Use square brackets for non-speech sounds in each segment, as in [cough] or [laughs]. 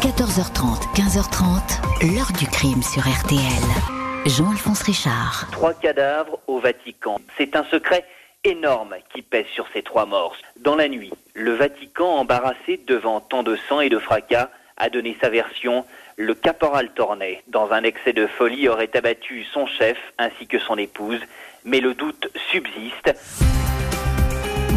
14h30, 15h30, l'heure du crime sur RTL. Jean-Alphonse Richard. Trois cadavres au Vatican. C'est un secret énorme qui pèse sur ces trois morts. Dans la nuit, le Vatican, embarrassé devant tant de sang et de fracas, a donné sa version. Le caporal Tornet, dans un excès de folie, aurait abattu son chef ainsi que son épouse, mais le doute subsiste.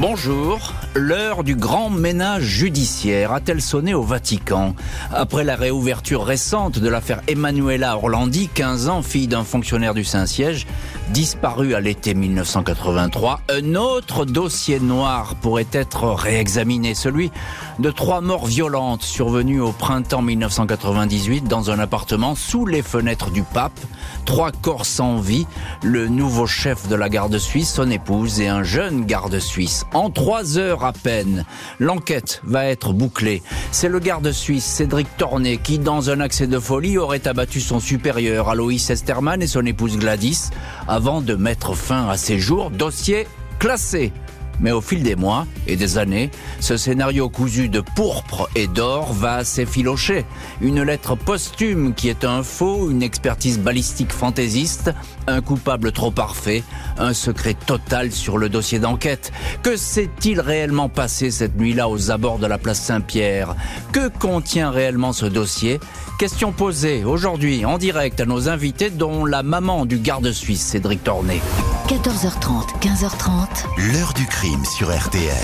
Bonjour, l'heure du grand ménage judiciaire a-t-elle sonné au Vatican? Après la réouverture récente de l'affaire Emanuela Orlandi, 15 ans, fille d'un fonctionnaire du Saint-Siège, disparue à l'été 1983, un autre dossier noir pourrait être réexaminé, celui de trois morts violentes survenues au printemps 1998 dans un appartement sous les fenêtres du pape, trois corps sans vie, le nouveau chef de la garde suisse, son épouse et un jeune garde suisse. En trois heures à peine, l'enquête va être bouclée. C'est le garde suisse Cédric Tornet qui, dans un accès de folie, aurait abattu son supérieur Aloïs Esterman et son épouse Gladys avant de mettre fin à ses jours. Dossier classé. Mais au fil des mois et des années, ce scénario cousu de pourpre et d'or va s'effilocher. Une lettre posthume qui est un faux, une expertise balistique fantaisiste, un coupable trop parfait, un secret total sur le dossier d'enquête. Que s'est-il réellement passé cette nuit-là aux abords de la place Saint-Pierre? Que contient réellement ce dossier? Question posée aujourd'hui en direct à nos invités dont la maman du garde suisse Cédric Tornet. 14h30, 15h30. L'heure du crime sur RTL.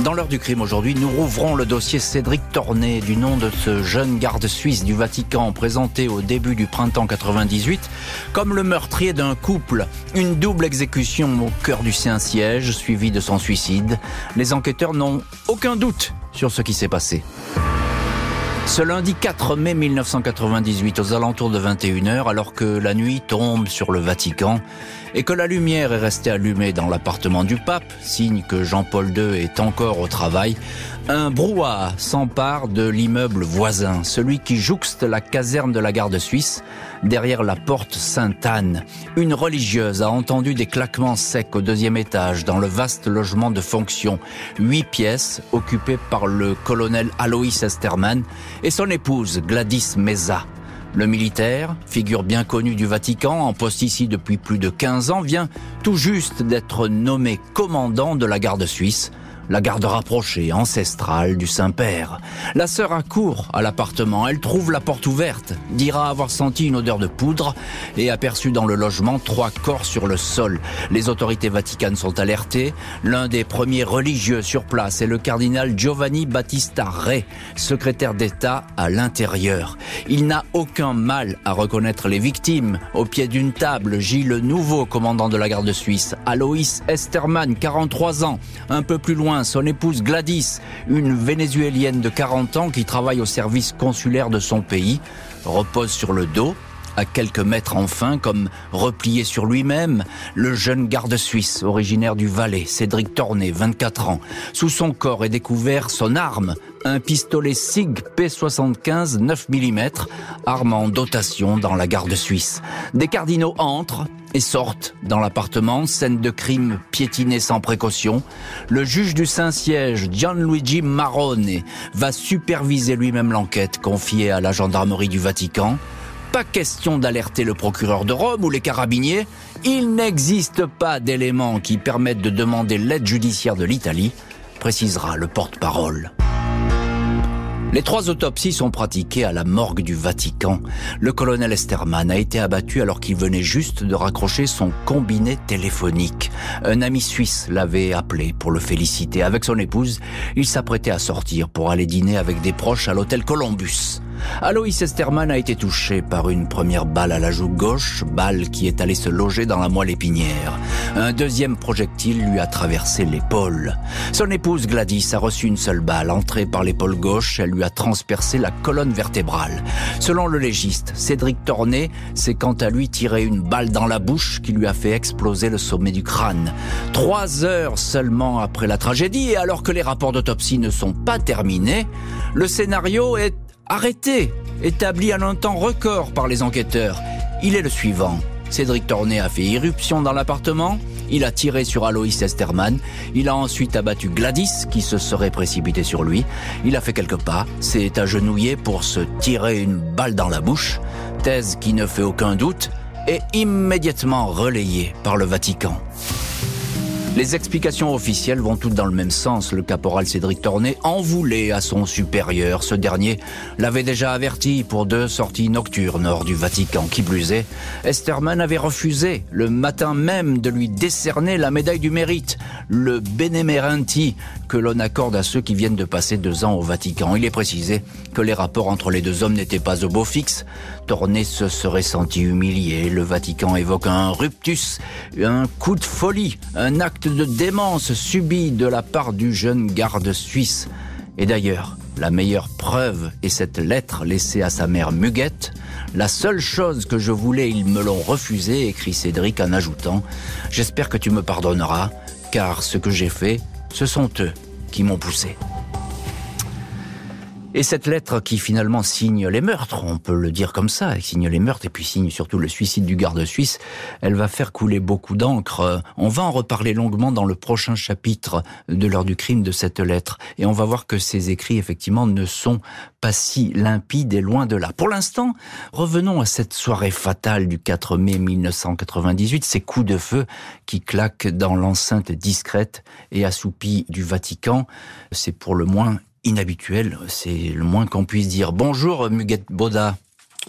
Dans l'heure du crime aujourd'hui, nous rouvrons le dossier Cédric Tornet du nom de ce jeune garde suisse du Vatican présenté au début du printemps 98 comme le meurtrier d'un couple. Une double exécution au cœur du Saint-Siège suivie de son suicide. Les enquêteurs n'ont aucun doute sur ce qui s'est passé. Ce lundi 4 mai 1998, aux alentours de 21h, alors que la nuit tombe sur le Vatican et que la lumière est restée allumée dans l'appartement du pape, signe que Jean-Paul II est encore au travail, un brouhaha s'empare de l'immeuble voisin, celui qui jouxte la caserne de la garde suisse, derrière la porte Sainte-Anne. Une religieuse a entendu des claquements secs au deuxième étage, dans le vaste logement de fonction. Huit pièces, occupées par le colonel Aloïs Esterman et son épouse Gladys Meza. Le militaire, figure bien connue du Vatican, en poste ici depuis plus de 15 ans, vient tout juste d'être nommé commandant de la garde suisse la garde rapprochée, ancestrale du Saint-Père. La sœur accourt à l'appartement, elle trouve la porte ouverte, dira avoir senti une odeur de poudre et aperçu dans le logement trois corps sur le sol. Les autorités vaticanes sont alertées. L'un des premiers religieux sur place est le cardinal Giovanni Battista Re, secrétaire d'État à l'intérieur. Il n'a aucun mal à reconnaître les victimes. Au pied d'une table gît le nouveau commandant de la garde suisse, Aloïs Esterman, 43 ans. Un peu plus loin, son épouse Gladys, une Vénézuélienne de 40 ans qui travaille au service consulaire de son pays, repose sur le dos, à quelques mètres enfin, comme replié sur lui-même, le jeune garde suisse originaire du Valais, Cédric Tornet, 24 ans. Sous son corps est découvert son arme, un pistolet SIG P75 9 mm, arme en dotation dans la garde suisse. Des cardinaux entrent et sortent dans l'appartement, scène de crime piétinée sans précaution. Le juge du Saint-Siège, Gianluigi Marone, va superviser lui-même l'enquête confiée à la gendarmerie du Vatican. Pas question d'alerter le procureur de Rome ou les carabiniers. Il n'existe pas d'éléments qui permettent de demander l'aide judiciaire de l'Italie, précisera le porte-parole. Les trois autopsies sont pratiquées à la morgue du Vatican. Le colonel Esterman a été abattu alors qu'il venait juste de raccrocher son combiné téléphonique. Un ami suisse l'avait appelé pour le féliciter. Avec son épouse, il s'apprêtait à sortir pour aller dîner avec des proches à l'hôtel Columbus. Aloïs Esterman a été touché par une première balle à la joue gauche, balle qui est allée se loger dans la moelle épinière. Un deuxième projectile lui a traversé l'épaule. Son épouse Gladys a reçu une seule balle, entrée par l'épaule gauche, elle lui a transpercé la colonne vertébrale. Selon le légiste, Cédric Tornet s'est quant à lui tiré une balle dans la bouche qui lui a fait exploser le sommet du crâne. Trois heures seulement après la tragédie et alors que les rapports d'autopsie ne sont pas terminés, le scénario est arrêté, établi en un temps record par les enquêteurs. Il est le suivant. Cédric Tornet a fait irruption dans l'appartement, Il a tiré sur Aloïs Esterman. Il a ensuite abattu Gladys, qui se serait précipité sur lui. Il a fait quelques pas, s'est agenouillé pour se tirer une balle dans la bouche. Thèse qui ne fait aucun doute est immédiatement relayée par le Vatican. Les explications officielles vont toutes dans le même sens. Le caporal Cédric Tornet en voulait à son supérieur. Ce dernier l'avait déjà averti pour deux sorties nocturnes hors du Vatican. Qui plus est, Esterman avait refusé le matin même de lui décerner la médaille du mérite, le Benemerenti, que l'on accorde à ceux qui viennent de passer deux ans au Vatican. Il est précisé que les rapports entre les deux hommes n'étaient pas au beau fixe. Tornet se serait senti humilié. Le Vatican évoque un ruptus, un coup de folie, un acte de démence subie de la part du jeune garde suisse. Et d'ailleurs, la meilleure preuve est cette lettre laissée à sa mère Muguette. La seule chose que je voulais, ils me l'ont refusé, écrit Cédric en ajoutant J'espère que tu me pardonneras, car ce que j'ai fait, ce sont eux qui m'ont poussé. Et cette lettre qui finalement signe les meurtres, on peut le dire comme ça, signe les meurtres et puis signe surtout le suicide du garde suisse, elle va faire couler beaucoup d'encre. On va en reparler longuement dans le prochain chapitre de l'heure du crime de cette lettre. Et on va voir que ces écrits, effectivement, ne sont pas si limpides et loin de là. Pour l'instant, revenons à cette soirée fatale du 4 mai 1998, ces coups de feu qui claquent dans l'enceinte discrète et assoupie du Vatican. C'est pour le moins inhabituel, c'est le moins qu'on puisse dire. Bonjour Muguette Boda.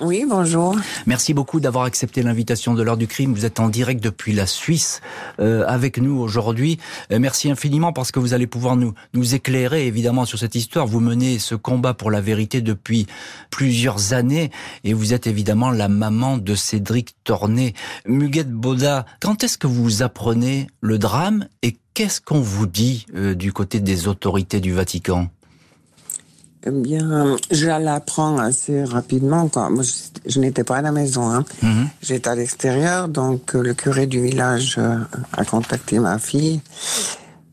Oui, bonjour. Merci beaucoup d'avoir accepté l'invitation de l'heure du crime. Vous êtes en direct depuis la Suisse euh, avec nous aujourd'hui. Euh, merci infiniment parce que vous allez pouvoir nous, nous éclairer évidemment sur cette histoire. Vous menez ce combat pour la vérité depuis plusieurs années et vous êtes évidemment la maman de Cédric Tornet. Muguette Boda, quand est-ce que vous apprenez le drame et qu'est-ce qu'on vous dit euh, du côté des autorités du Vatican? Eh bien, je l'apprends assez rapidement. Quand moi, je, n'étais pas à la maison. Hein. Mhm. J'étais à l'extérieur, donc euh, le curé du village euh, a contacté ma fille.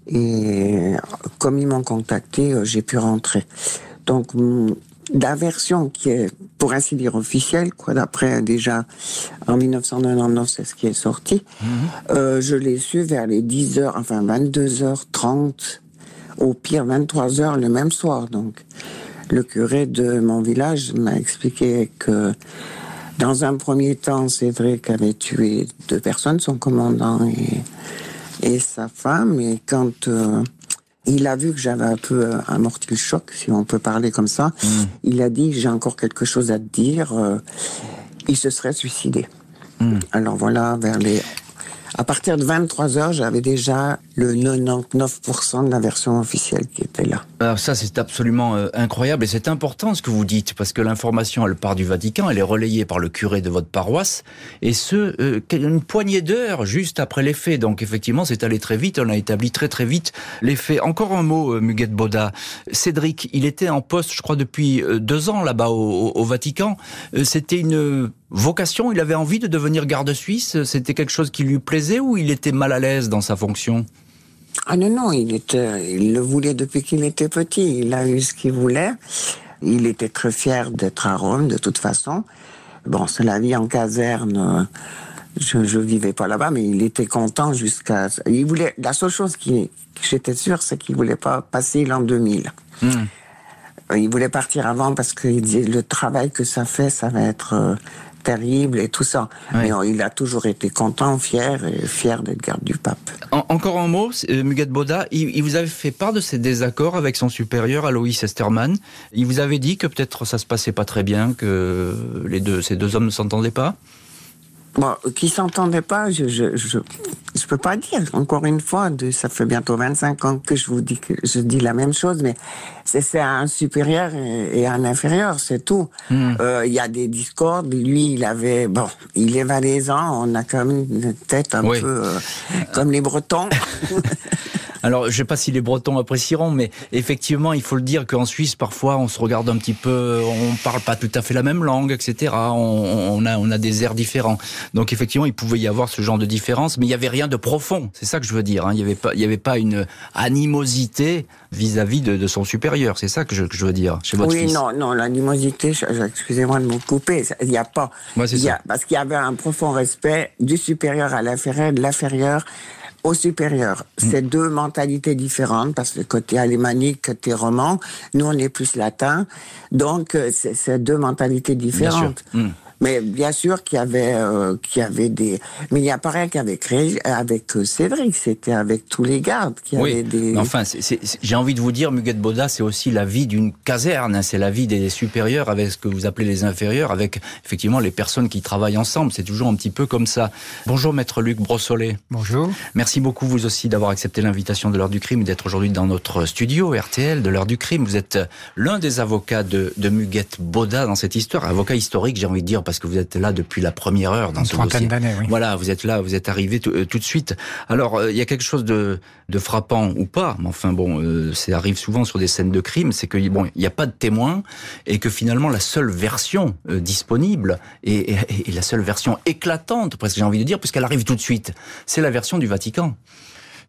Et comme ils m'ont contacté, euh, j'ai pu rentrer. Donc, mm, la version qui est, pour ainsi dire, officielle, quoi, d'après déjà en 1999, c'est ce qui est sorti, mhm. je l'ai su vers les 10 h enfin 22h30 au pire 23 heures le même soir. Donc, le curé de mon village m'a expliqué que dans un premier temps, Cédric avait tué deux personnes, son commandant et, et sa femme. Et quand euh, il a vu que j'avais un peu euh, amorti le choc, si on peut parler comme ça, mm. il a dit j'ai encore quelque chose à te dire. Euh, il se serait suicidé. Mm. Alors voilà, vers les à partir de 23 heures, j'avais déjà le 99% de la version officielle qui était là. Alors ça, c'est absolument euh, incroyable et c'est important ce que vous dites parce que l'information, elle part du Vatican, elle est relayée par le curé de votre paroisse et ce, euh, une poignée d'heures juste après les faits. Donc effectivement, c'est allé très vite, on a établi très très vite les faits. Encore un mot, euh, Muguette Boda. Cédric, il était en poste, je crois, depuis deux ans là-bas au Vatican. C'était une vocation Il avait envie de devenir garde suisse C'était quelque chose qui lui plaisait ou il était mal à l'aise dans sa fonction? Ah non, non, il, était, il le voulait depuis qu'il était petit. Il a eu ce qu'il voulait. Il était très fier d'être à Rome, de toute façon. Bon, c'est la vie en caserne. Je, ne vivais pas là-bas, mais il était content jusqu'à. Il voulait. La seule chose qui, j'étais sûre, c'est qu'il voulait pas passer l'an 2000. Hmm. Il voulait partir avant parce que le travail que ça fait, ça va être euh, terrible et tout ça. Mais il a toujours été content, fier, et fier d'être garde du pape. encore un mot, euh, Muguet Boda, il, vous avait fait part de ses désaccords avec son supérieur, Aloïs Esterman. Il vous avait dit que peut-être ça se passait pas très bien, que les deux, ces deux hommes ne s'entendaient pas? Bon, qui s'entendait pas, je, je, je, je, peux pas dire. Encore une fois, de, ça fait bientôt 25 ans que je vous dis que je dis la même chose, mais c'est un supérieur et, un inférieur, c'est tout. Hmm. Euh, il y a des discordes. Lui, il avait, bon, il est valaisan, on a quand même une tête un peu euh, comme les Bretons. [laughs] Alors, je ne sais pas si les Bretons apprécieront, mais effectivement, il faut le dire qu'en Suisse, parfois, on se regarde un petit peu, on parle pas tout à fait la même langue, etc. On, a, on a des airs différents. Donc, effectivement, il pouvait y avoir ce genre de différence, mais il n'y avait rien de profond. C'est ça que je veux dire. Hein. Il n'y avait pas, il y avait pas une animosité vis-à-vis de, son supérieur. C'est ça que je, veux dire chez votre oui, non, non, l'animosité. Excusez-moi de me couper. Il n'y a pas. Moi, c'est ça. parce qu'il y avait un profond respect du supérieur à l'inférieur, de l'inférieur au supérieur. Mm. C'est deux mentalités différentes parce que côté alémanique, côté roman, nous on est plus latin. Donc euh, c'est deux mentalités différentes. Mm. Mais bien sûr qu'il y avait, euh, qu'il y avait des. Mais il n'y a pas rien qu'avec avec euh, Cédric, c'était avec tous les gardes qui oui. avaient des. enfin, j'ai envie de vous dire, Muguette Boda, c'est aussi la vie d'une caserne. Hein. c'est la vie des supérieurs avec ce que vous appelez les inférieurs, avec effectivement les personnes qui travaillent ensemble. C'est toujours un petit peu comme ça. Bonjour, maître Luc Brossolet. Bonjour. Merci beaucoup, vous aussi, d'avoir accepté l'invitation de l'heure du crime et d'être aujourd'hui dans notre studio RTL de l'heure du crime. Vous êtes l'un des avocats de, de Muguette Boda dans cette histoire, avocat historique, j'ai envie de dire, parce que vous êtes là depuis la première heure dans Une ce dossier. Oui. Voilà, vous êtes là, vous êtes arrivé tout, euh, tout de suite. Alors, euh, il y a quelque chose de, de, frappant ou pas, mais enfin bon, euh, ça arrive souvent sur des scènes de crime, c'est que bon, il n'y a pas de témoins et que finalement la seule version euh, disponible et, et, et, la seule version éclatante, presque j'ai envie de dire, puisqu'elle arrive tout de suite, c'est la version du Vatican.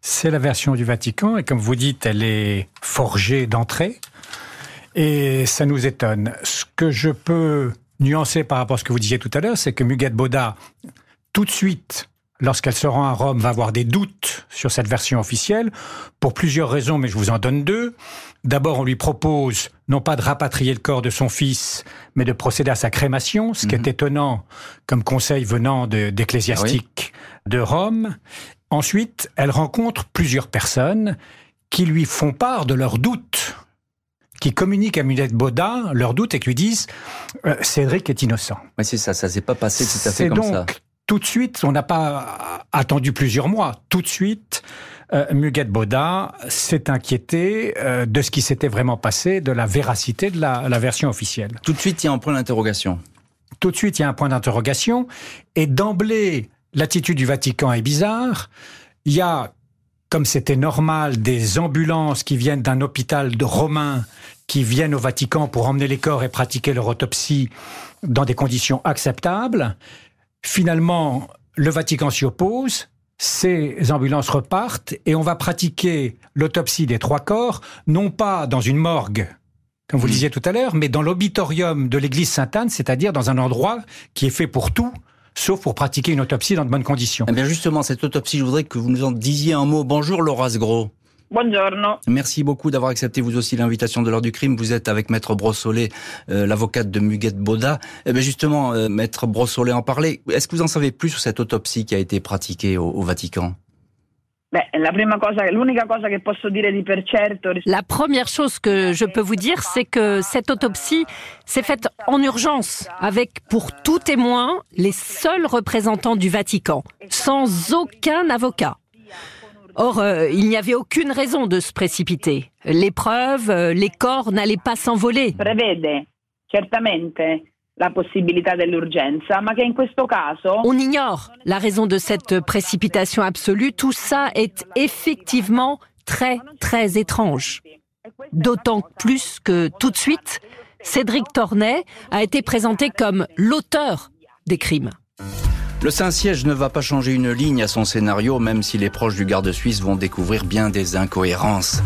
C'est la version du Vatican et comme vous dites, elle est forgée d'entrée. Et ça nous étonne. Ce que je peux nuancé par rapport à ce que vous disiez tout à l'heure, c'est que Muguette Boda, tout de suite, lorsqu'elle se rend à Rome, va avoir des doutes sur cette version officielle, pour plusieurs raisons, mais je vous en donne deux. D'abord, on lui propose non pas de rapatrier le corps de son fils, mais de procéder à sa crémation, ce qui est étonnant comme conseil venant d'ecclésiastiques de, de Rome. Ensuite, elle rencontre plusieurs personnes qui lui font part de leurs doutes qui communiquent à Munette Baudin leurs doutes et qui lui disent euh, Cédric est innocent. Oui, c'est ça, ça s'est pas passé tout à fait comme donc, ça. Tout de suite, on n'a pas attendu plusieurs mois. Tout de suite, euh, Muguette Baudin s'est inquiété euh, de ce qui s'était vraiment passé, de la véracité de la, la version officielle. Tout de suite, il y a un point d'interrogation. Tout de suite, il y a un point d'interrogation. Et d'emblée, l'attitude du Vatican est bizarre. Il y a comme c'était normal, des ambulances qui viennent d'un hôpital de romain, qui viennent au Vatican pour emmener les corps et pratiquer leur autopsie dans des conditions acceptables. Finalement, le Vatican s'y oppose, ces ambulances repartent et on va pratiquer l'autopsie des trois corps, non pas dans une morgue, comme vous le disiez tout à l'heure, mais dans l'auditorium de l'église Sainte-Anne, c'est-à-dire dans un endroit qui est fait pour tout, sauf pour pratiquer une autopsie dans de bonnes conditions. Eh bien justement, cette autopsie, je voudrais que vous nous en disiez un mot. Bonjour Laura Gros. Buongiorno. Merci beaucoup d'avoir accepté vous aussi l'invitation de l'heure du crime. Vous êtes avec Maître Brossolet, euh, l'avocate de Muguette Boda. Eh bien justement, euh, Maître Brossolet en parlait. Est-ce que vous en savez plus sur cette autopsie qui a été pratiquée au, au Vatican? La première chose que je peux vous dire, c'est que cette autopsie s'est faite en urgence, avec pour tout témoin les seuls représentants du Vatican, sans aucun avocat. Or, euh, il n'y avait aucune raison de se précipiter. Les preuves, euh, les corps n'allaient pas s'envoler. Certamente, la in questo caso... On ignore la raison de cette précipitation absolue. Tout ça est effectivement très, très étrange. D'autant plus que tout de suite, Cédric Tornet a été présenté comme l'auteur des crimes. Le Saint-Siège ne va pas changer une ligne à son scénario, même si les proches du garde suisse vont découvrir bien des incohérences.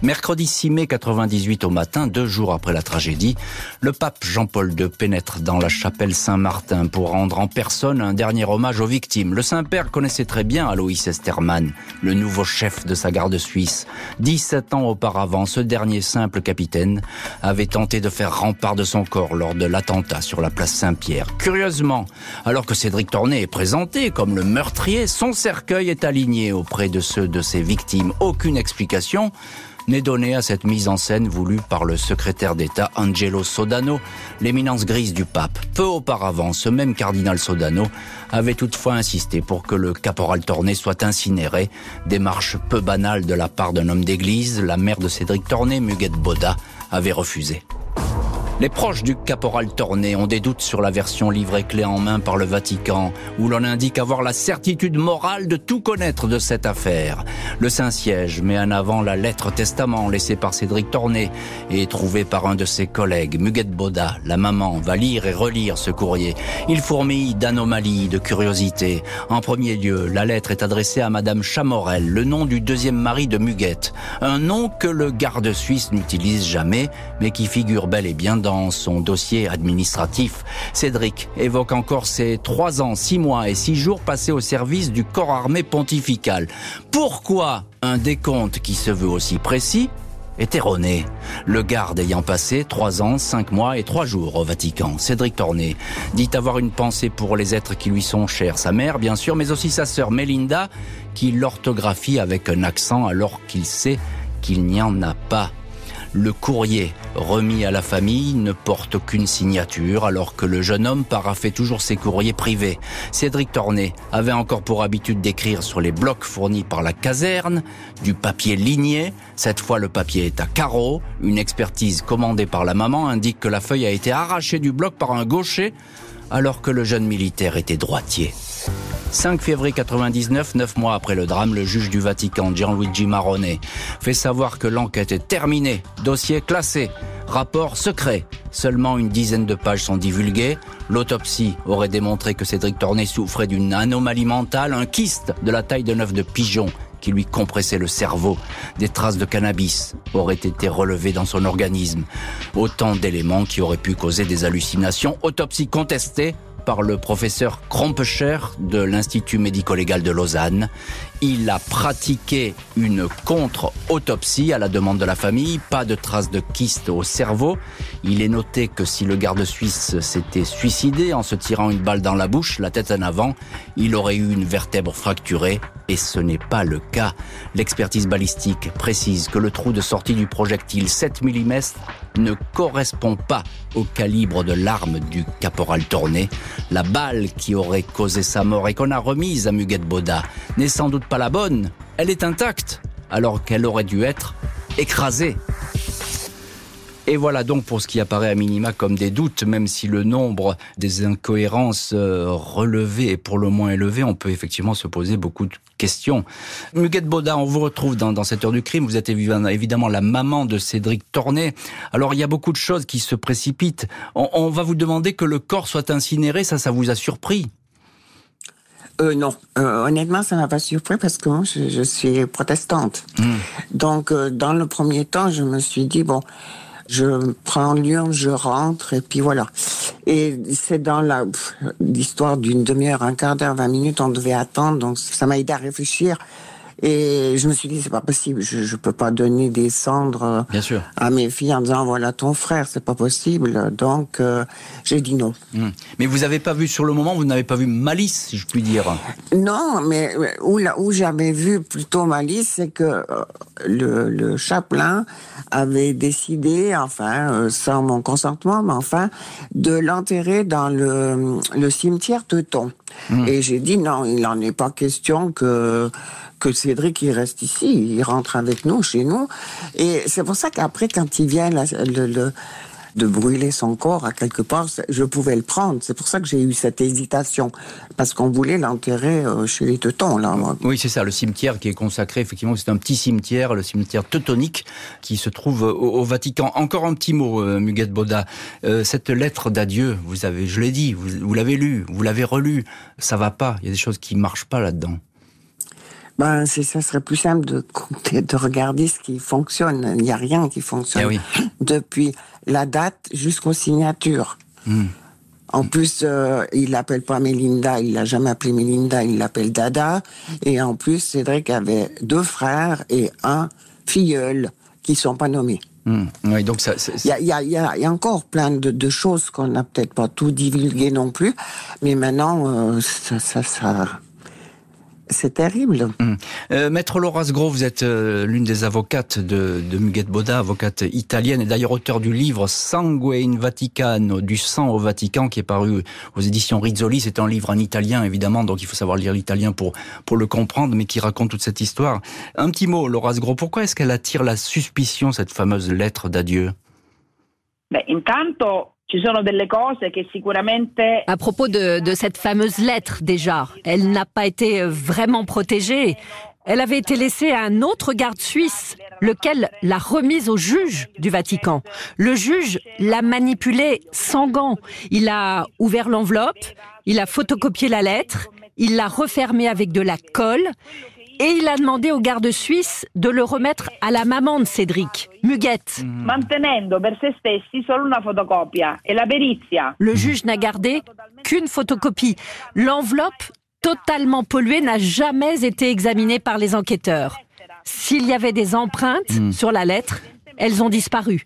Mercredi 6 mai 98 au matin, deux jours après la tragédie, le pape Jean-Paul II pénètre dans la chapelle Saint-Martin pour rendre en personne un dernier hommage aux victimes. Le Saint-Père connaissait très bien Aloïs Estermann, le nouveau chef de sa garde suisse. 17 ans auparavant, ce dernier simple capitaine avait tenté de faire rempart de son corps lors de l'attentat sur la place Saint-Pierre. Curieusement, alors que Cédric Tornet est présenté comme le meurtrier, son cercueil est aligné auprès de ceux de ses victimes. Aucune explication n'est donné à cette mise en scène voulue par le secrétaire d'État Angelo Sodano, l'éminence grise du pape. Peu auparavant, ce même cardinal Sodano avait toutefois insisté pour que le caporal Tornet soit incinéré, démarche peu banale de la part d'un homme d'église, la mère de Cédric Tornet, Muguette Boda, avait refusé. Les proches du caporal Tornet ont des doutes sur la version livrée clé en main par le Vatican, où l'on indique avoir la certitude morale de tout connaître de cette affaire. Le Saint-Siège met en avant la lettre testament laissée par Cédric Tornet et trouvée par un de ses collègues, Muguette Boda. La maman va lire et relire ce courrier. Il fourmille d'anomalies, de curiosités. En premier lieu, la lettre est adressée à Madame Chamorel, le nom du deuxième mari de Muguette. Un nom que le garde suisse n'utilise jamais, mais qui figure bel et bien dans dans son dossier administratif. Cédric évoque encore ses trois ans, six mois et six jours passés au service du corps armé pontifical. Pourquoi un décompte qui se veut aussi précis est erroné? Le garde ayant passé trois ans, cinq mois et trois jours au Vatican, Cédric Tornet dit avoir une pensée pour les êtres qui lui sont chers, sa mère bien sûr, mais aussi sa sœur Mélinda, qui l'orthographie avec un accent alors qu'il sait qu'il n'y en a pas. Le courrier remis à la famille ne porte aucune signature alors que le jeune homme paraffait toujours ses courriers privés. Cédric Tornet avait encore pour habitude d'écrire sur les blocs fournis par la caserne, du papier ligné. Cette fois, le papier est à carreaux. Une expertise commandée par la maman indique que la feuille a été arrachée du bloc par un gaucher alors que le jeune militaire était droitier. 5 février 99, neuf mois après le drame, le juge du Vatican, Gianluigi Marone, fait savoir que l'enquête est terminée, dossier classé, rapport secret. Seulement une dizaine de pages sont divulguées. L'autopsie aurait démontré que Cédric Tornet souffrait d'une anomalie mentale, un kyste de la taille d'un œuf de pigeon qui lui compressait le cerveau. Des traces de cannabis auraient été relevées dans son organisme. Autant d'éléments qui auraient pu causer des hallucinations. Autopsie contestée par le professeur Krompecher de l'Institut médico-légal de Lausanne. Il a pratiqué une contre-autopsie à la demande de la famille, pas de traces de kyste au cerveau. Il est noté que si le garde suisse s'était suicidé en se tirant une balle dans la bouche, la tête en avant, il aurait eu une vertèbre fracturée, et ce n'est pas le cas. L'expertise balistique précise que le trou de sortie du projectile 7 mm ne correspond pas au calibre de l'arme du caporal Tourné. La balle qui aurait causé sa mort et qu'on a remise à Muguette Boda n'est sans doute pas la bonne. Elle est intacte, alors qu'elle aurait dû être écrasée. Et voilà donc pour ce qui apparaît à minima comme des doutes, même si le nombre des incohérences euh, relevées est pour le moins élevé, on peut effectivement se poser beaucoup de questions. Muguette Boda, on vous retrouve dans, cette heure du crime. Vous êtes évidemment la maman de Cédric Tornet. Alors il y a beaucoup de choses qui se précipitent. On, va vous demander que le corps soit incinéré, ça, ça vous a surpris euh, non, euh, honnêtement, ça m'a pas surpris parce que moi, je, suis protestante. Hmm. Donc, euh, dans le premier temps, je me suis dit bon, je prends l'urne, je rentre et puis voilà. Et c'est dans la l'histoire d'une demi-heure, un quart d'heure, vingt minutes, on devait attendre, donc ça m'a aidé à réfléchir. Et je me suis dit, c'est pas possible, je, je peux pas donner des cendres euh, Bien sûr. à mes filles en disant, voilà ton frère, c'est pas possible. Donc, euh, j'ai dit non. Hmm. Mais vous avez pas vu, sur le moment, vous n'avez pas vu malice, si je puis dire Non, mais où, où j'avais vu plutôt malice, c'est que euh, le, le chapelain avait décidé, enfin, sans mon consentement, mais enfin, de l'enterrer dans le, le cimetière Teuton. Hmm. Et j'ai dit non, il n'en est pas question que que Cédric il reste ici, il rentre avec nous, chez nous. Et c'est pour ça qu'après, quand il vient le, de brûler son corps à quelque part, je pouvais le prendre. C'est pour ça que j'ai eu cette hésitation, parce qu'on voulait l'enterrer euh, chez les Teutons. Là. Oui, c'est ça, le cimetière qui est consacré, effectivement, c'est un petit cimetière, le cimetière teutonique, qui se trouve au, Vatican. Encore un petit mot, euh, Muguette Boda. Euh, cette lettre d'adieu, vous avez, je l'ai dit, vous, vous l'avez lu, vous l'avez relu, ça va pas, il y a des choses qui marchent pas là-dedans. Ben, c'est, ça serait plus simple de, de regarder ce qui fonctionne. Il n'y a rien qui fonctionne. Eh Depuis la date jusqu'aux signatures. Hmm. En plus, euh, il l'appelle pas Mélinda, il l'a jamais appelé Mélinda, il l'appelle Dada. Et en plus, Cédric avait deux frères et un filleul qui sont pas nommés. Hmm. Oui, donc ça. Il y a, y, a, y a, encore plein de, de choses qu'on n'a peut-être pas tout divulgué non plus, mais maintenant, euh, ça, ça, ça c'est terrible. Hum. Euh, Maître Laura Gros, vous êtes euh, l'une des avocates de, de Muguette Boda, avocate italienne, et d'ailleurs auteur du livre Sangue in Vaticano, du sang au Vatican, qui est paru aux éditions Rizzoli. C'est un livre en italien, évidemment, donc il faut savoir lire l'italien pour, pour le comprendre, mais qui raconte toute cette histoire. Un petit mot, Laura Gros, pourquoi est-ce qu'elle attire la suspicion, cette fameuse lettre d'adieu? Ben, intanto à propos de, de cette fameuse lettre, déjà, elle n'a pas été euh, vraiment protégée. Elle avait été laissée à un autre garde suisse, lequel l'a remise au juge du Vatican. Le juge l'a manipulée sans gants. Il a ouvert l'enveloppe, il a photocopié la lettre, il l'a refermée avec de la colle Et il a demandé au garde suisse de le remettre à la maman de Cédric, Muguette. mantenendo per se stessi solo una fotocopia e la perizia. Le juge n'a gardé qu'une photocopie. L'enveloppe, totalement polluée, n'a jamais été examinée par les enquêteurs. S'il y avait des empreintes sur la lettre, elles ont disparu.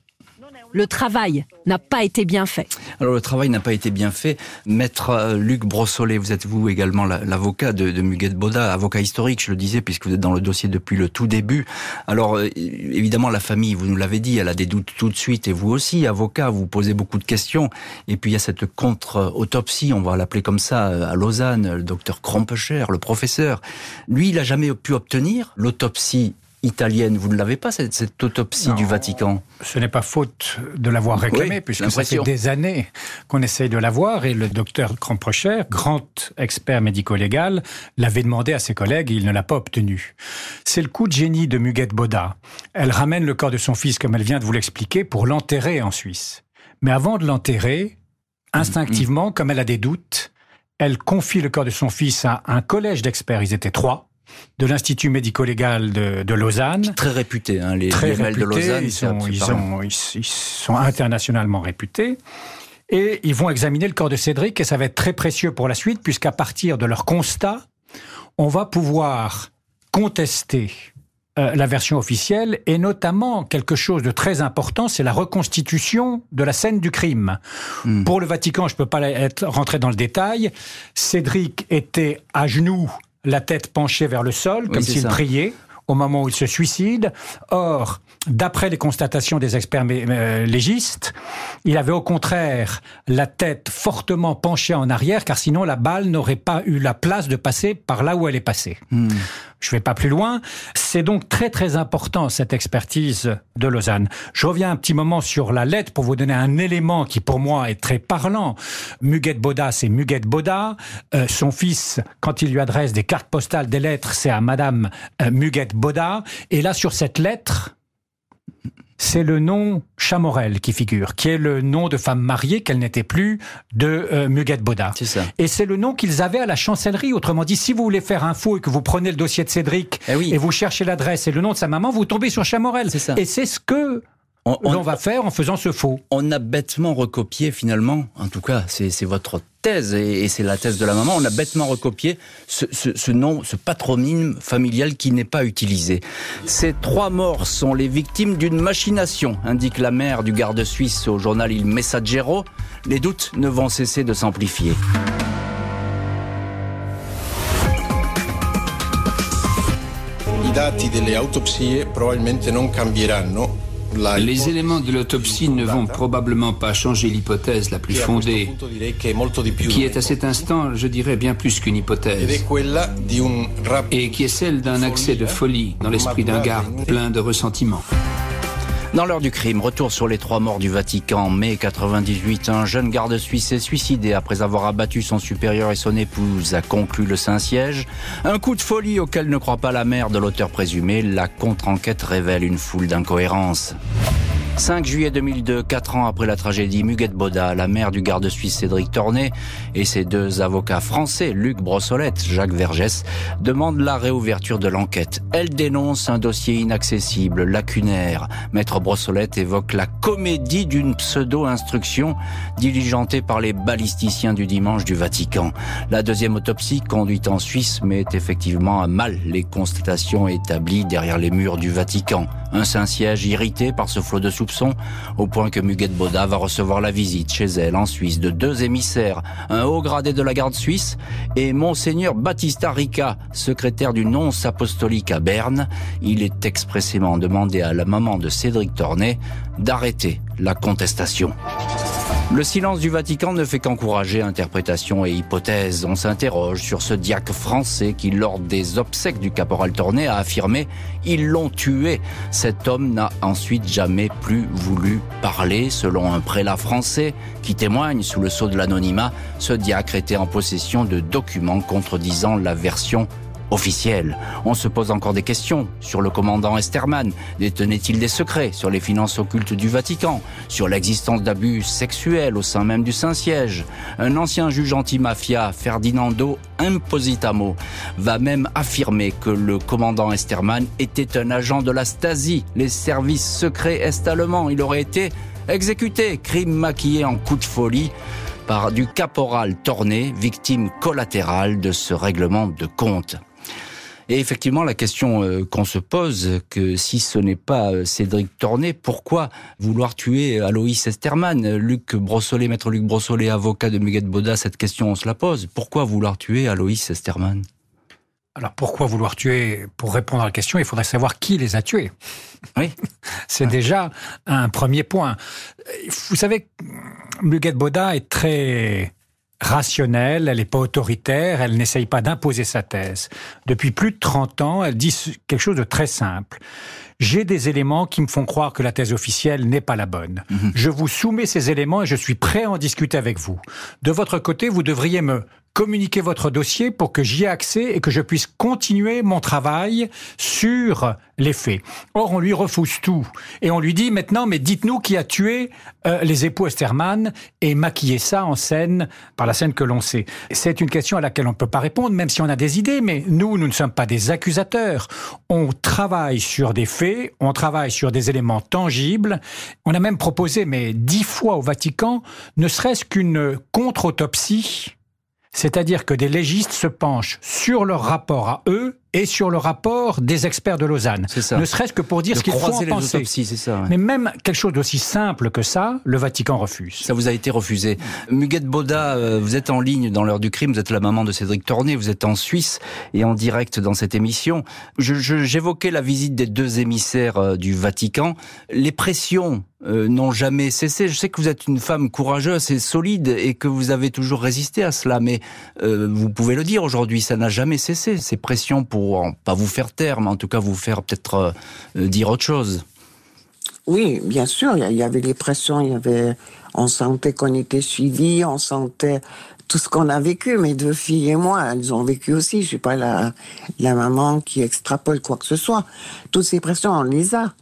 Le travail n'a pas été bien fait. Alors le travail n'a pas été bien fait. Maître euh, Luc Brossolet, vous êtes vous également la- l'avocat de, Muguette Boda, avocat historique, je le disais, puisque vous êtes dans le dossier depuis le tout début. Alors euh, évidemment la famille, vous nous l'avez dit, elle a des doutes tout de suite, et vous aussi, avocat, vous posez beaucoup de questions. Et puis il y a cette contre-autopsie, on va l'appeler comme ça, euh, à Lausanne, le docteur Krompecher, le professeur. Lui, il a jamais pu obtenir l'autopsie italienne. Vous ne l'avez pas, cette, cette autopsie Non. du Vatican Ce n'est pas faute de l'avoir réclamé, Oui, puisque ça fait des années qu'on essaye de l'avoir, et le docteur Kramprocher, grand expert médico-légal, l'avait demandé à ses collègues et il ne l'a pas obtenu. C'est le coup de génie de Muguette Boda. Elle ramène le corps de son fils, comme elle vient de vous l'expliquer, pour l'enterrer en Suisse. Mais avant de l'enterrer, instinctivement, comme elle a des doutes, elle confie le corps de son fils à un collège d'experts, ils étaient trois, de l'Institut médico-légal de, de Lausanne Très réputé, hein, les très de Lausanne. ils, sont, c'est ils, parlant. ont- ils, ils sont internationalement réputés. Et ils vont examiner le corps de Cédric et ça va être très précieux pour la suite puisqu'à partir de leur constat, on va pouvoir contester euh, la version officielle et notamment quelque chose de très important, c'est la reconstitution de la scène du crime. Hmm. Pour le Vatican, je ne peux pas être rentré dans le détail. Cédric était à genoux, la tête penchée vers le sol, Oui, comme s'il priait au moment où il se suicide. Or, d'après les constatations des experts euh, légistes, il avait au contraire la tête fortement penchée en arrière, car sinon la balle n'aurait pas eu la place de passer par là où elle est passée. Hmm. Je vais pas plus loin. C'est donc très très important cette expertise de Lausanne. Je reviens un petit moment sur la lettre pour vous donner un élément qui pour moi est très parlant. Muguette Boda, c'est Muguette Boda. Euh, son fils, quand il lui adresse des cartes postales, des lettres, c'est à Madame euh, Muguette Boda. Et là sur cette lettre, c'est le nom Chamorel qui figure, qui est le nom de femme mariée qu'elle n'était plus de euh, Muguette Boda. C'est ça. Et c'est le nom qu'ils avaient à la chancellerie. Autrement dit, si vous voulez faire un faux et que vous prenez le dossier de Cédric Eh oui. et vous cherchez l'adresse et le nom de sa maman, vous tombez sur Chamorel. C'est ça. Et c'est ce que On, va faire en faisant ce faux. on a bêtement recopié finalement, en tout cas c'est c'est votre thèse et, et c'est la thèse de la maman, on a bêtement recopié ce, ce- ce nom, ce patronyme familial qui n'est pas utilisé. Ces trois morts sont les victimes d'une machination, indique la mère du garde suisse au journal Il Messaggero. Les doutes ne vont cesser de s'amplifier. I dati delle autopsie probabilmente non cambieranno. Les éléments de l'autopsie ne vont probablement pas changer l'hypothèse la plus fondée, qui est à cet instant, je dirais, bien plus qu'une hypothèse, et qui est celle d'un accès de folie dans l'esprit d'un garde plein de ressentiment. Dans l'heure du crime, retour sur les trois morts du Vatican. Mai 98, un jeune garde suisse s'est suicidé après avoir abattu son supérieur et son épouse, a conclu le Saint-Siège. Un coup de folie auquel ne croit pas la mère de l'auteur présumé. La contre-enquête révèle une foule d'incohérences. 5 juillet 2002, quatre ans après la tragédie, Muguette Boda, la mère du garde suisse Cédric Tornet et ses deux avocats français, Luc Brossolette, Jacques Vergès, demandent la réouverture de l'enquête. Elle dénonce un dossier inaccessible, lacunaire. Maître Brossolette évoque la comédie d'une pseudo-instruction diligentée par les balisticiens du dimanche du Vatican. La deuxième autopsie, conduite en Suisse, met effectivement à mal les constatations établies derrière les murs du Vatican. Un Saint-Siège irrité par ce flot de au point que Muguette Boda va recevoir la visite chez elle en Suisse de deux émissaires, un haut gradé de la garde suisse et Monseigneur Battista Rica, secrétaire du nonce apostolique à Berne. Il est expressément demandé à la maman de Cédric Tornet d'arrêter la contestation. Le silence du Vatican ne fait qu'encourager interprétations et hypothèses. On s'interroge sur ce diacre français qui, lors des obsèques du caporal Tornet, a affirmé « Ils l'ont tué ». Cet homme n'a ensuite jamais plus voulu parler. Selon un prélat français qui témoigne sous le sceau de l'anonymat, ce diacre était en possession de documents contredisant la version officielle. On se pose encore des questions sur le commandant Esterman. Détenait-il des secrets sur les finances occultes du Vatican, sur l'existence d'abus sexuels au sein même du Saint-Siège? Un ancien juge anti-mafia, Ferdinando Impositamo, va même affirmer que le commandant Esterman était un agent de la Stasi, les services secrets est-allemands. Il aurait été exécuté, crime maquillé en coup de folie par du caporal Torné, victime collatérale de ce règlement de compte. Et effectivement, la question euh, qu'on se pose, que si ce n'est pas euh, Cédric Torné, pourquoi vouloir tuer Aloïs Esterman? Luc Brossolet, maître Luc Brossolet, avocat de Muguet Boda, cette question on se la pose. Pourquoi vouloir tuer Aloïs Esterman? Alors pourquoi vouloir tuer? Pour répondre à la question, il faudrait savoir qui les a tués. Oui. [laughs] C'est déjà un premier point. Vous savez, Muguet Boda est très rationnelle, elle n'est pas autoritaire, elle n'essaye pas d'imposer sa thèse. Depuis plus de 30 ans, elle dit quelque chose de très simple. J'ai des éléments qui me font croire que la thèse officielle n'est pas la bonne. Mhm. Je vous soumets ces éléments et je suis prêt à en discuter avec vous. De votre côté, vous devriez me communiquer votre dossier pour que j'y ai accès et que je puisse continuer mon travail sur les faits. Or, on lui refuse tout. Et on lui dit maintenant, mais dites-nous qui a tué euh, les époux Esterman et maquiller ça en scène par la scène que l'on sait. C'est une question à laquelle on ne peut pas répondre, même si on a des idées, mais nous, nous ne sommes pas des accusateurs. On travaille sur des faits, on travaille sur des éléments tangibles. On a même proposé, mais dix fois au Vatican, ne serait-ce qu'une contre-autopsie c'est-à-dire que des légistes se penchent sur leur rapport à eux et sur le rapport des experts de Lausanne. Ça. Ne serait-ce que pour dire ce qu'il faut en penser. Ça, Mais même quelque chose d'aussi simple que ça, le Vatican refuse. Ça vous a été refusé. Muguette Boda, euh, vous êtes en ligne dans l'heure du crime, vous êtes la maman de Cédric Torné, vous êtes en Suisse et en direct dans cette émission. J'évoquais la visite des deux émissaires euh, du Vatican. Les pressions euh, n'ont jamais cessé. Je sais que vous êtes une femme courageuse et solide et que vous avez toujours résisté à cela, mais vous pouvez le dire aujourd'hui, ça n'a jamais cessé, ces pressions pour pas vous faire taire, mais en tout cas vous faire peut-être euh, euh, dire autre chose. Oui, bien sûr, il y avait les pressions, il y avait, on sentait qu'on était suivi, on sentait tout ce qu'on a vécu. Mes deux filles et moi, elles ont vécu aussi. Je suis pas la, la maman qui extrapole quoi que ce soit. Toutes ces pressions, on les a.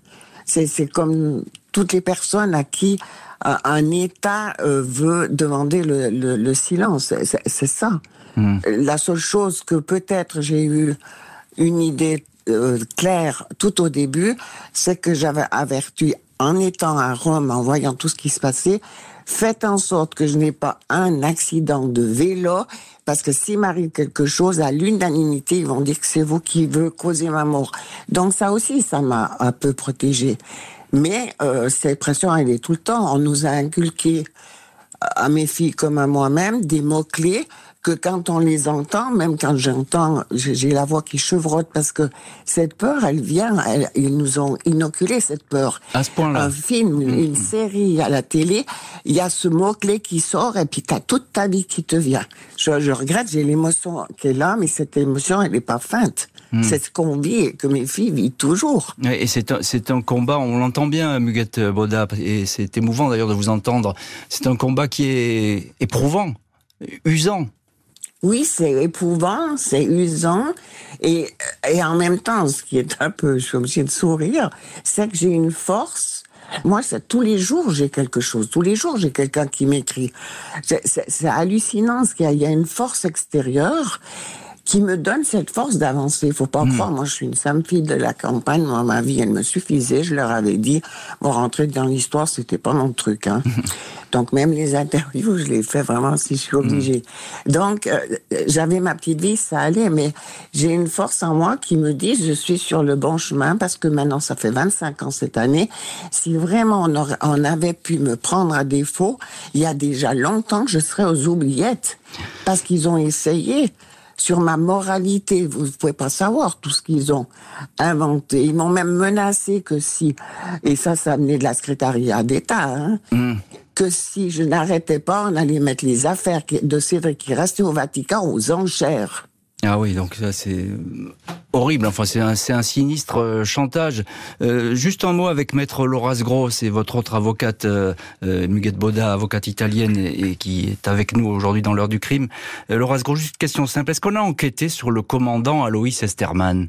C'est comme toutes les personnes à qui euh, un État veut demander le, le, silence. C'est ça. Hmm. La seule chose que peut-être j'ai eu une idée euh, claire tout au début, c'est que j'avais averti en étant à Rome, en voyant tout ce qui se passait, faites en sorte que je n'ai pas un accident de vélo, parce que s'il m'arrive quelque chose, à l'unanimité, ils vont dire que c'est vous qui veut causer ma mort. Donc ça aussi, ça m'a un peu protégée. Mais euh, cette pression, elle est tout le temps. On nous a inculqué, à mes filles comme à moi-même, des mots-clés que quand on les entend, même quand j'entends, j'ai la voix qui chevrotte parce que cette peur, elle vient, ils nous ont inoculé cette peur. À ce point-là. Un film, mm. une série à la télé, il y a ce mot-clé qui sort et puis t'as toute ta vie qui te vient. Je, je regrette, j'ai l'émotion qui est là, mais cette émotion, elle n'est pas feinte. Mm. C'est ce qu'on vit et que mes filles vivent toujours. Et c'est un, c'est un combat, on l'entend bien, Muguette Boda, et c'est émouvant d'ailleurs de vous entendre. C'est un combat qui est éprouvant, usant. Oui, c'est éprouvant, c'est usant, et, et en même temps, ce qui est un peu, je suis obligée de sourire, c'est que j'ai une force. Moi, tous les jours, j'ai quelque chose. Tous les jours, j'ai quelqu'un qui m'écrit. C'est hallucinant, ce qu'il y y a une force extérieure qui me donne cette force d'avancer. Il faut pas hmm. croire, moi je suis une femme fille de la campagne, moi ma vie elle me suffisait, je leur avais dit, bon rentrer dans l'histoire c'était pas mon truc. Hein. [laughs] Donc même les interviews, je les fais vraiment si je suis obligée. Hmm. Donc euh, j'avais ma petite vie, ça allait, mais j'ai une force en moi qui me dit je suis sur le bon chemin parce que maintenant ça fait 25 ans cette année. Si vraiment on, aurait, on avait pu me prendre à défaut, il y a déjà longtemps je serais aux oubliettes parce qu'ils ont essayé sur ma moralité. Vous ne pouvez pas savoir tout ce qu'ils ont inventé. Ils m'ont même menacé que si, et ça, ça venait de la secrétariat d'État, hein, hmm. que si je n'arrêtais pas, on allait mettre les affaires de Cédric qui restaient au Vatican aux enchères. Ah oui, donc ça c'est horrible. Enfin, c'est un, un, sinistre euh, chantage. Euh, juste un mot avec Maître Laura Gros, c'est votre autre avocate, euh, euh, Muguette Boda, avocate italienne et, qui est avec nous aujourd'hui dans l'heure du crime. Euh, Laura Gros, juste une question simple. Est-ce qu'on a enquêté sur le commandant Alois Esterman?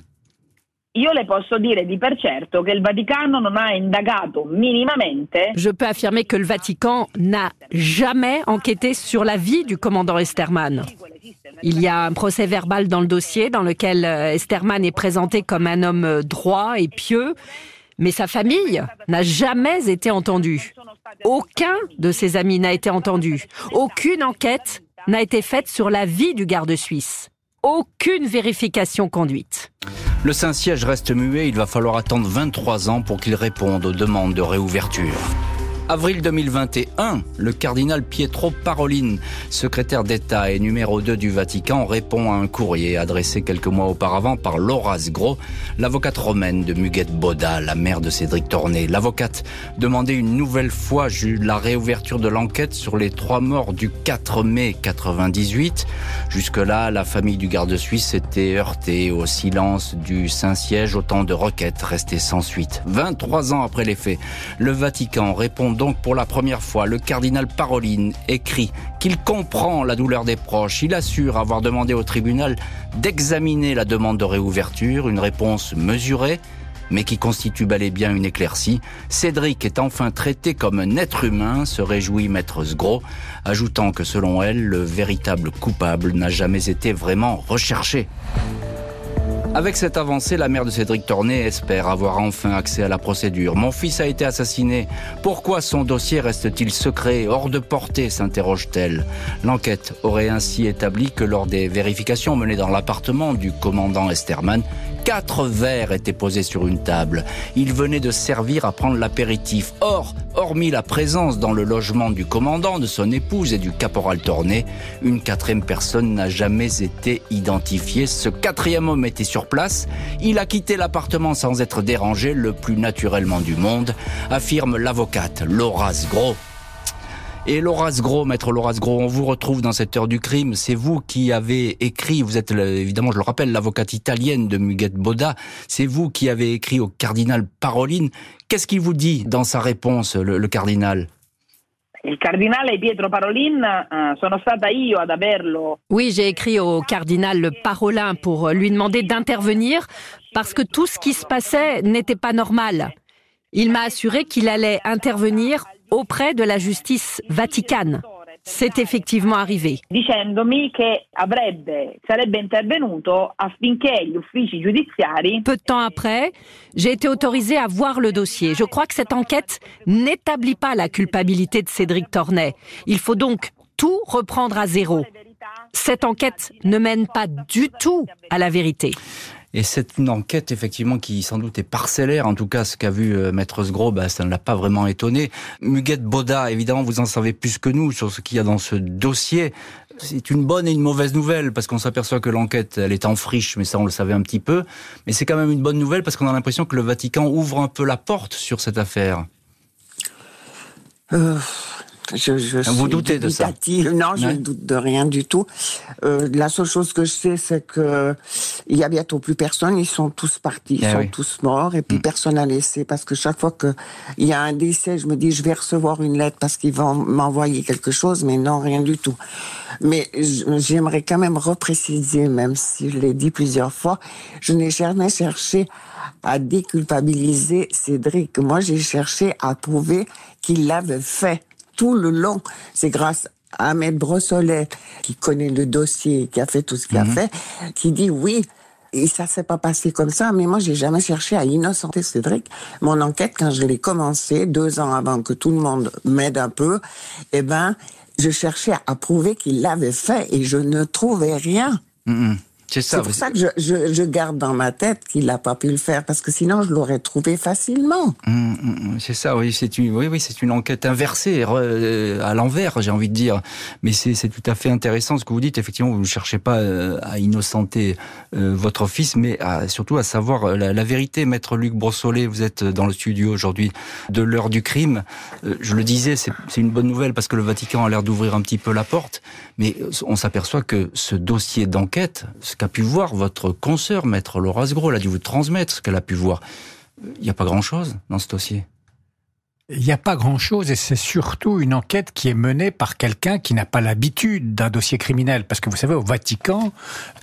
Io le posso dire di per certo che il Vaticano non ha indagato minimamente. Je peux affirmer que le Vatican n'a jamais enquêté sur la vie du commandant Esterman. Il y a un procès verbal dans le dossier dans lequel euh, Esterman est présenté comme un homme euh, droit et pieux, mais sa famille n'a jamais été entendue. Aucun de ses amis n'a été entendu. Aucune enquête n'a été faite sur la vie du garde suisse. Aucune vérification conduite. Le Saint-Siège reste muet, il va falloir attendre 23 ans pour qu'il réponde aux demandes de réouverture. Avril 2021, le cardinal Pietro Parolin, secrétaire d'État et numéro 2 du Vatican, répond à un courrier adressé quelques mois auparavant par Laura Gros, l'avocate romaine de Muguette Boda, la mère de Cédric Tornet. L'avocate demandait une nouvelle fois la réouverture de l'enquête sur les trois morts du 4 mai 98. Jusque-là, la famille du garde suisse s'était heurtée au silence du Saint-Siège, autant de requêtes restées sans suite. 23 ans après les faits, le Vatican répond donc pour la première fois, le cardinal Paroline écrit qu'il comprend la douleur des proches. Il assure avoir demandé au tribunal d'examiner la demande de réouverture, une réponse mesurée, mais qui constitue bel et bien une éclaircie. Cédric est enfin traité comme un être humain, se réjouit maître Sgro, ajoutant que selon elle, le véritable coupable n'a jamais été vraiment recherché. Avec cette avancée, la mère de Cédric Tornet espère avoir enfin accès à la procédure. Mon fils a été assassiné. Pourquoi son dossier reste-t-il secret, hors de portée s'interroge-t-elle. L'enquête aurait ainsi établi que lors des vérifications menées dans l'appartement du commandant Esterman, quatre verres étaient posés sur une table. Ils venaient de servir à prendre l'apéritif. Or, hormis la présence dans le logement du commandant, de son épouse et du caporal Tornet, une quatrième personne n'a jamais été identifiée. Ce quatrième homme était sur place. Il a quitté l'appartement sans être dérangé, le plus naturellement du monde, affirme l'avocate Laura Gros. Et Laura Gros, maître Laura Gros, on vous retrouve dans cette heure du crime. C'est vous qui avez écrit, vous êtes évidemment, je le rappelle, l'avocate italienne de Muguette Boda. C'est vous qui avez écrit au cardinal Paroline. Qu'est-ce qu'il vous dit dans sa réponse, le cardinal? Il cardinale Pietro Parolin, sono stata io ad averlo. Oui, j'ai écrit au cardinal Parolin pour lui demander d'intervenir parce que tout ce qui se passait n'était pas normal. Il m'a assuré qu'il allait intervenir auprès de la justice vaticane. C'est effectivement arrivé. Peu de temps après, j'ai été autorisé à voir le dossier. Je crois que cette enquête n'établit pas la culpabilité de Cédric Tornet. Il faut donc tout reprendre à zéro. Cette enquête ne mène pas du tout à la vérité. Et c'est une enquête effectivement qui sans doute est parcellaire. En tout cas, ce qu'a vu euh, Maître Sgro, bah, ça ne l'a pas vraiment étonné. Muguette Boda, évidemment, vous en savez plus que nous sur ce qu'il y a dans ce dossier. C'est une bonne et une mauvaise nouvelle parce qu'on s'aperçoit que l'enquête, elle est en friche, mais ça on le savait un petit peu. Mais c'est quand même une bonne nouvelle parce qu'on a l'impression que le Vatican ouvre un peu la porte sur cette affaire. Euh, je, je Vous doutez de ça Non, je ne doute de rien du tout. Euh, la seule chose que je sais, c'est que il y a bientôt plus personne. Ils sont tous partis, ils Eh sont oui. tous morts, et puis Mm. personne n'a laissé. Parce que chaque fois que il y a un décès, je me dis, je vais recevoir une lettre parce qu'ils vont m'envoyer quelque chose, mais non, rien du tout. Mais j'aimerais quand même repréciser, même si je l'ai dit plusieurs fois, je n'ai jamais cherché à déculpabiliser Cédric. Moi, j'ai cherché à prouver qu'il l'avait fait tout le long. C'est grâce à Ahmed Brossolet, qui connaît le dossier, qui a fait tout ce qu'il a Mhm. fait, qui dit oui. Et ça s'est pas passé comme ça, mais moi j'ai jamais cherché à innocenter Cédric. Mon enquête, quand je l'ai commencée, deux ans avant que tout le monde m'aide un peu, eh ben, je cherchais à prouver qu'il l'avait fait et je ne trouvais rien. Mm. C'est ça. C'est pour ça que je, je, je garde dans ma tête qu'il n'a pas pu le faire, parce que sinon je l'aurais trouvé facilement. Mm, mm, mm, C'est ça, oui, c'est une, oui, oui, c'est une enquête inversée, euh, à l'envers, j'ai envie de dire. Mais c'est tout à fait intéressant ce que vous dites. Effectivement, vous ne cherchez pas euh, à innocenter euh, votre fils, mais à- surtout à savoir la, la vérité. Maître Luc Brossolet, vous êtes dans le studio aujourd'hui de l'heure du crime. Je le disais, c'est une bonne nouvelle parce que le Vatican a l'air d'ouvrir un petit peu la porte, mais on s'aperçoit que ce dossier d'enquête, ce qu'a pu voir votre consoeur, maître Laura Gros. Elle a dû vous transmettre ce qu'elle a pu voir. Il n'y a pas grand-chose dans ce dossier. Il n'y a pas grand-chose et c'est surtout une enquête qui est menée par quelqu'un qui n'a pas l'habitude d'un dossier criminel. Parce que vous savez, au Vatican,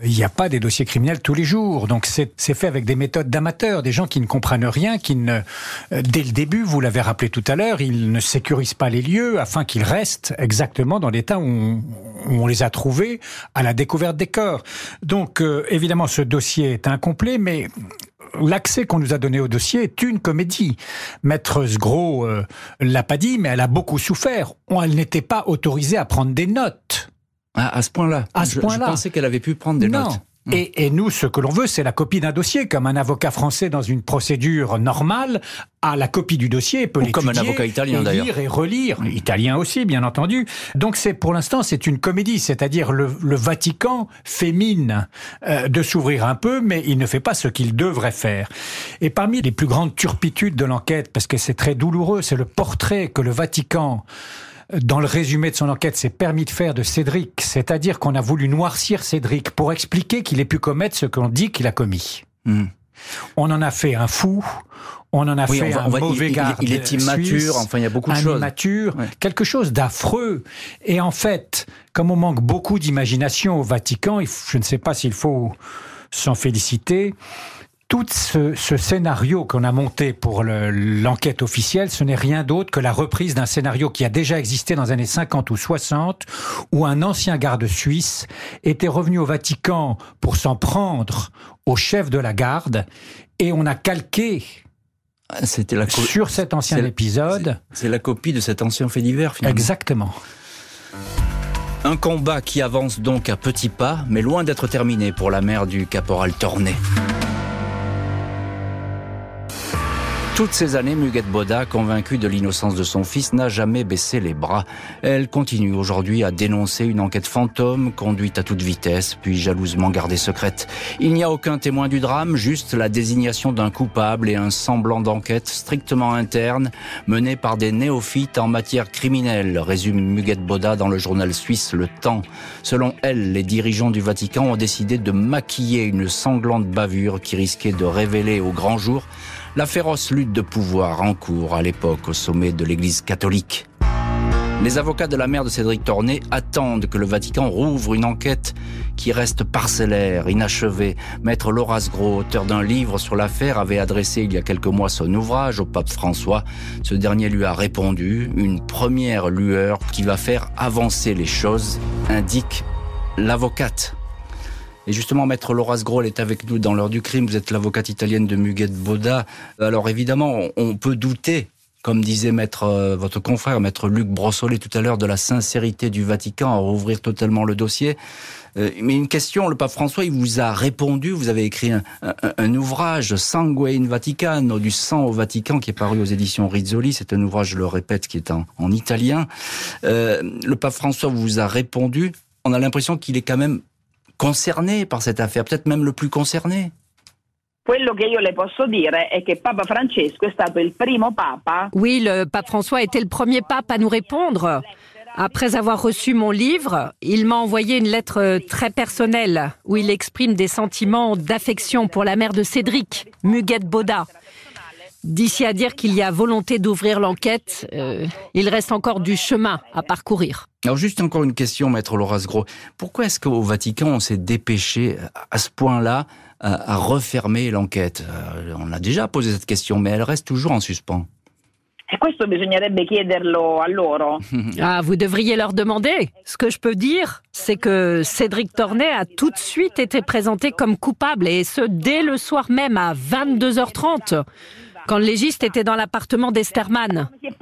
il n'y a pas des dossiers criminels tous les jours. Donc c'est fait avec des méthodes d'amateurs, des gens qui ne comprennent rien, qui ne... Euh, dès le début, vous l'avez rappelé tout à l'heure, ils ne sécurisent pas les lieux afin qu'ils restent exactement dans l'état où, on les a trouvés à la découverte des corps. Donc euh, évidemment, ce dossier est incomplet, mais l'accès qu'on nous a donné au dossier est une comédie. Maître Sgro euh, l'a pas dit, mais elle a beaucoup souffert. Elle n'était pas autorisée à prendre des notes. Ah, à ce point-là. À ce point-là. Je pensais qu'elle avait pu prendre des notes. Mm. Et, nous, ce que l'on veut, c'est la copie d'un dossier, comme un avocat français dans une procédure normale a la copie du dossier, peut Ou comme un avocat italien d'ailleurs. Lire et relire, italien aussi, bien entendu. Donc c'est pour l'instant c'est une comédie, c'est-à-dire le, Vatican fait mine euh, de s'ouvrir un peu, mais il ne fait pas ce qu'il devrait faire. Et parmi les plus grandes turpitudes de l'enquête, parce que c'est très douloureux, c'est le portrait que le Vatican dans le résumé de son enquête, s'est permis de faire de Cédric, c'est-à-dire qu'on a voulu noircir Cédric pour expliquer qu'il ait pu commettre ce qu'on dit qu'il a commis. Hmm. On en a fait un fou, on en a fait un mauvais gars. Il, est immature, enfin il y a beaucoup de choses. Immature, quelque chose d'affreux. Et en fait, comme on manque beaucoup d'imagination au Vatican, je ne sais pas s'il faut s'en féliciter, tout ce, scénario qu'on a monté pour l'enquête officielle, ce n'est rien d'autre que la reprise d'un scénario qui a déjà existé dans les années 50 ou 60, où un ancien garde suisse était revenu au Vatican pour s'en prendre au chef de la garde, et on a calqué ah, c'était la sur cet ancien épisode. C'est la copie de cet ancien fait divers, finalement. Exactement. Un combat qui avance donc à petits pas, mais loin d'être terminé pour la mère du caporal Tornet. Toutes ces années, Muguette Boda, convaincue de l'innocence de son fils, n'a jamais baissé les bras. Elle continue aujourd'hui à dénoncer une enquête fantôme conduite à toute vitesse, puis jalousement gardée secrète. Il n'y a aucun témoin du drame, juste la désignation d'un coupable et un semblant d'enquête strictement interne menée par des néophytes en matière criminelle, résume Muguette Boda dans le journal suisse Le Temps. Selon elle, les dirigeants du Vatican ont décidé de maquiller une sanglante bavure qui risquait de révéler au grand jour la féroce lutte de pouvoir en cours à l'époque au sommet de l'Église catholique. Les avocats de la mère de Cédric Tornet attendent que le Vatican rouvre une enquête qui reste parcellaire, inachevée. Maître Loras Gros, auteur d'un livre sur l'affaire, avait adressé il y a quelques mois son ouvrage au pape François. Ce dernier lui a répondu, une première lueur qui va faire avancer les choses, indique l'avocate et justement, Maître Laura Groll est avec nous dans l'heure du crime. Vous êtes l'avocate italienne de Muguette Boda. Alors évidemment, on peut douter comme disait maître, euh, votre confrère, maître Luc Brossolet tout à l'heure, de la sincérité du Vatican à rouvrir totalement le dossier. Euh, mais une question, le pape François, il vous a répondu, vous avez écrit un, ouvrage, Sangue in Vaticano, du sang au Vatican, qui est paru aux éditions Rizzoli. C'est un ouvrage, je le répète, qui est en, italien. Euh, le pape François vous a répondu. On a l'impression qu'il est quand même concerné par cette affaire, peut-être même le plus concerné. Quello che io le posso dire è che Papa Francesco è stato il primo papa. Oui, le pape François était le premier pape à nous répondre. Après avoir reçu mon livre, il m'a envoyé une lettre très personnelle où il exprime des sentiments d'affection pour la mère de Cédric, Muguette Boda. D'ici à dire qu'il y a volonté d'ouvrir l'enquête, euh, il reste encore du chemin à parcourir. Alors juste encore une question, maître Loras Gros. Pourquoi est-ce qu'au Vatican on s'est dépêché à ce point-là à, refermer l'enquête? Euh, On a déjà posé cette question, mais elle reste toujours en suspens. [laughs] Ah, vous devriez leur demander. Ce que je peux dire, c'est que Cédric Tornet a tout de suite été présenté comme coupable, et ce, dès le soir même à 22h30 quand le légiste était dans l'appartement d'Esterman. Eh, euh,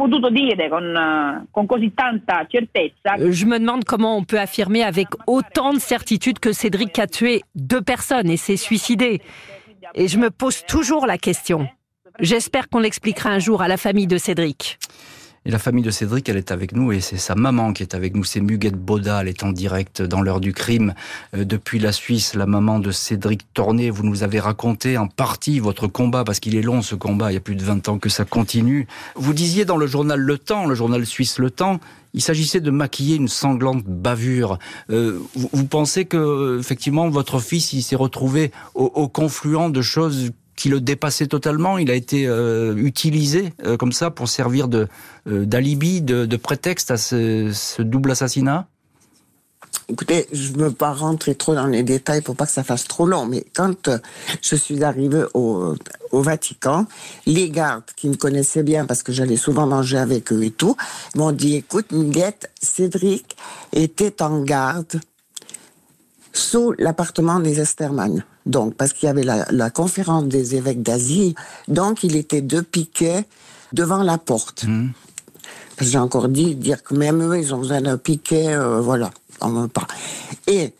je me demande comment on peut affirmer avec autant de certitude que Cédric a tué deux personnes et s'est suicidé. Et je me pose toujours la question. J'espère qu'on l'expliquera un jour à la famille de Cédric. Et la famille de Cédric, elle est avec nous et c'est sa maman qui est avec nous. C'est Muguette Boda, elle est en direct dans l'heure du crime euh, depuis la Suisse. La maman de Cédric Torné, vous nous avez raconté en partie votre combat parce qu'il est long ce combat. Il y a plus de 20 ans que ça continue. Vous disiez dans le journal Le Temps, le journal suisse Le Temps, il s'agissait de maquiller une sanglante bavure. Euh, vous, pensez que effectivement votre fils il s'est retrouvé au, au confluent de choses qui le dépassait totalement. Il a été euh, utilisé euh, comme ça pour servir de euh, d'alibi, de, prétexte à ce, double assassinat. Écoutez, je ne veux pas rentrer trop dans les détails pour pas que ça fasse trop long, mais quand je suis arrivée au, Vatican, les gardes qui me connaissaient bien parce que j'allais souvent manger avec eux et tout, m'ont dit écoute, Miguette, Cédric était en garde sous l'appartement des Esterman. Donc, parce qu'il y avait la, conférence des évêques d'Asie, donc il était deux piquets devant la porte. Mmh. J'ai encore dit, dire que même eux, ils ont besoin d'un piquet, euh, voilà, en même pas. Et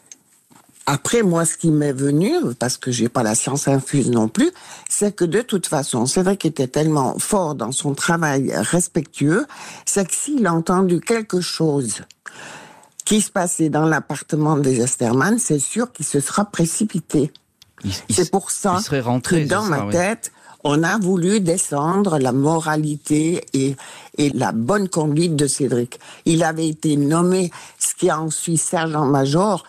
après, moi, ce qui m'est venu, parce que j'ai pas la science infuse non plus, c'est que de toute façon, c'est vrai qu'il était tellement fort dans son travail respectueux, c'est que s'il a entendu quelque chose qui se passait dans l'appartement des Esterman, c'est sûr qu'il se sera précipité. C'est pour ça que dans ma tête, on a voulu descendre la moralité et, et la bonne conduite de Cédric. Il avait été nommé, ce qui en suit sergent-major,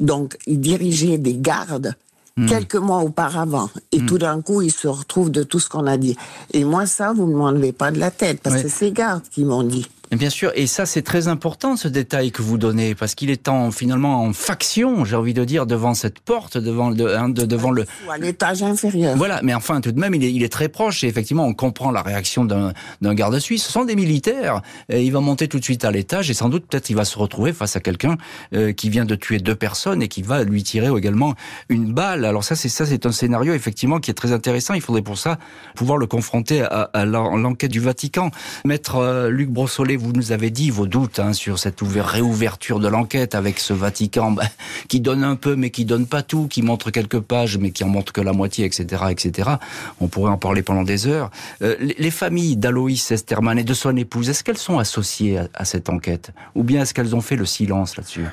donc il dirigeait des gardes hmm. quelques mois auparavant. Et hmm. tout d'un coup, il se retrouve de tout ce qu'on a dit. Et moi, ça, vous ne m'enlevez pas de la tête, parce que c'est ces gardes qui m'ont dit. Bien sûr, et ça c'est très important ce détail que vous donnez parce qu'il est en finalement en faction, j'ai envie de dire, devant cette porte, devant le, hein, de, devant le à l'étage inférieur. Voilà, mais enfin tout de même il est, il est très proche et effectivement on comprend la réaction d'un garde suisse. Ce sont des militaires. Et il va monter tout de suite à l'étage et sans doute peut-être il va se retrouver face à quelqu'un euh, qui vient de tuer deux personnes et qui va lui tirer également une balle. Alors ça c'est ça c'est un scénario effectivement qui est très intéressant. Il faudrait pour ça pouvoir le confronter à, à l'enquête du Vatican. Maître euh, Luc Brossolet vous nous avez dit vos doutes hein, sur cette réouverture de l'enquête avec ce Vatican bah, [laughs] qui donne un peu mais qui donne pas tout, qui montre quelques pages mais qui en montre que la moitié, etc., etc. On pourrait en parler pendant des heures. Euh, les familles d'Aloïs Esterman et de son épouse, est-ce qu'elles sont associées à, cette enquête? Ou bien est-ce qu'elles ont fait le silence là-dessus?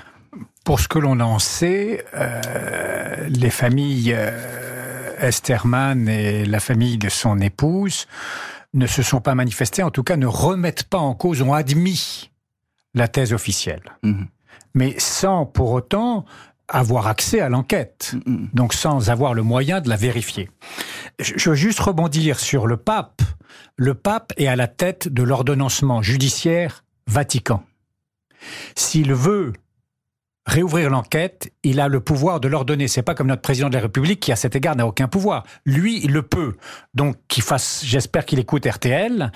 Pour ce que l'on en sait, euh, les familles euh, Esterman et la famille de son épouse ne se sont pas manifestés, en tout cas ne remettent pas en cause, ont admis la thèse officielle. Mhm. Mais sans pour autant avoir accès à l'enquête, mhm. donc sans avoir le moyen de la vérifier. Je veux juste rebondir sur le pape. Le pape est à la tête de l'ordonnancement judiciaire Vatican. S'il veut réouvrir l'enquête, il a le pouvoir de l'ordonner. C'est pas comme notre président de la République qui, à cet égard, n'a aucun pouvoir. Lui, il le peut. Donc, qu'il fasse, j'espère qu'il écoute RTL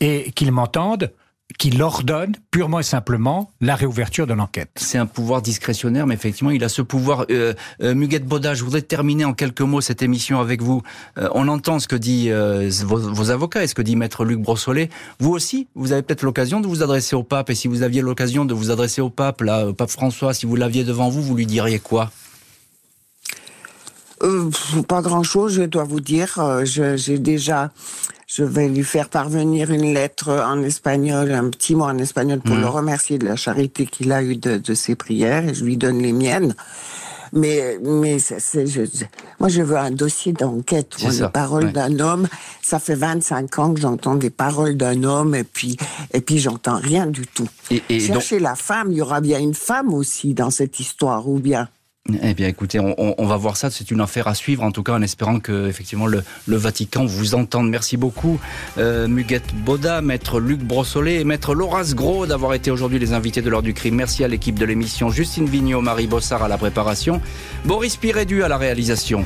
et qu'il m'entende qu'il ordonne purement et simplement la réouverture de l'enquête. C'est un pouvoir discrétionnaire, mais effectivement, il a ce pouvoir. Euh, euh, Muguette Boda, je voudrais terminer en quelques mots cette émission avec vous. Euh, on entend ce que dit euh, vos, avocats et ce que dit Maître Luc Brossolet. Vous aussi, vous avez peut-être l'occasion de vous adresser au pape, et si vous aviez l'occasion de vous adresser au pape, là, au pape François, si vous l'aviez devant vous, vous lui diriez quoi? Pas grand-chose, je dois vous dire. J'ai déjà je vais lui faire parvenir une lettre en espagnol, un petit mot en espagnol pour mmh. le remercier de la charité qu'il a eue de, ses prières et je lui donne les miennes. Mais, mais c'est, je, moi, je veux un dossier d'enquête. Les paroles d'un homme, ça fait 25 ans que j'entends des paroles d'un homme et puis, et puis j'entends rien du tout. Et, Chercher la femme, il y aura bien une femme aussi dans cette histoire, ou bien eh bien, écoutez, on, va voir ça. C'est une affaire à suivre, en tout cas, en espérant que effectivement le, Vatican vous entende. Merci beaucoup, euh, Muguette Boda, maître Luc Brossolet et maître Laurence Gros d'avoir été aujourd'hui les invités de l'heure du crime. Merci à l'équipe de l'émission, Justine Vignot, Marie Bossard à la préparation, Boris Pirédu à la réalisation.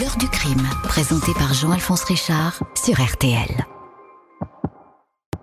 L'heure du crime, présenté par Jean-Alphonse Richard sur RTL.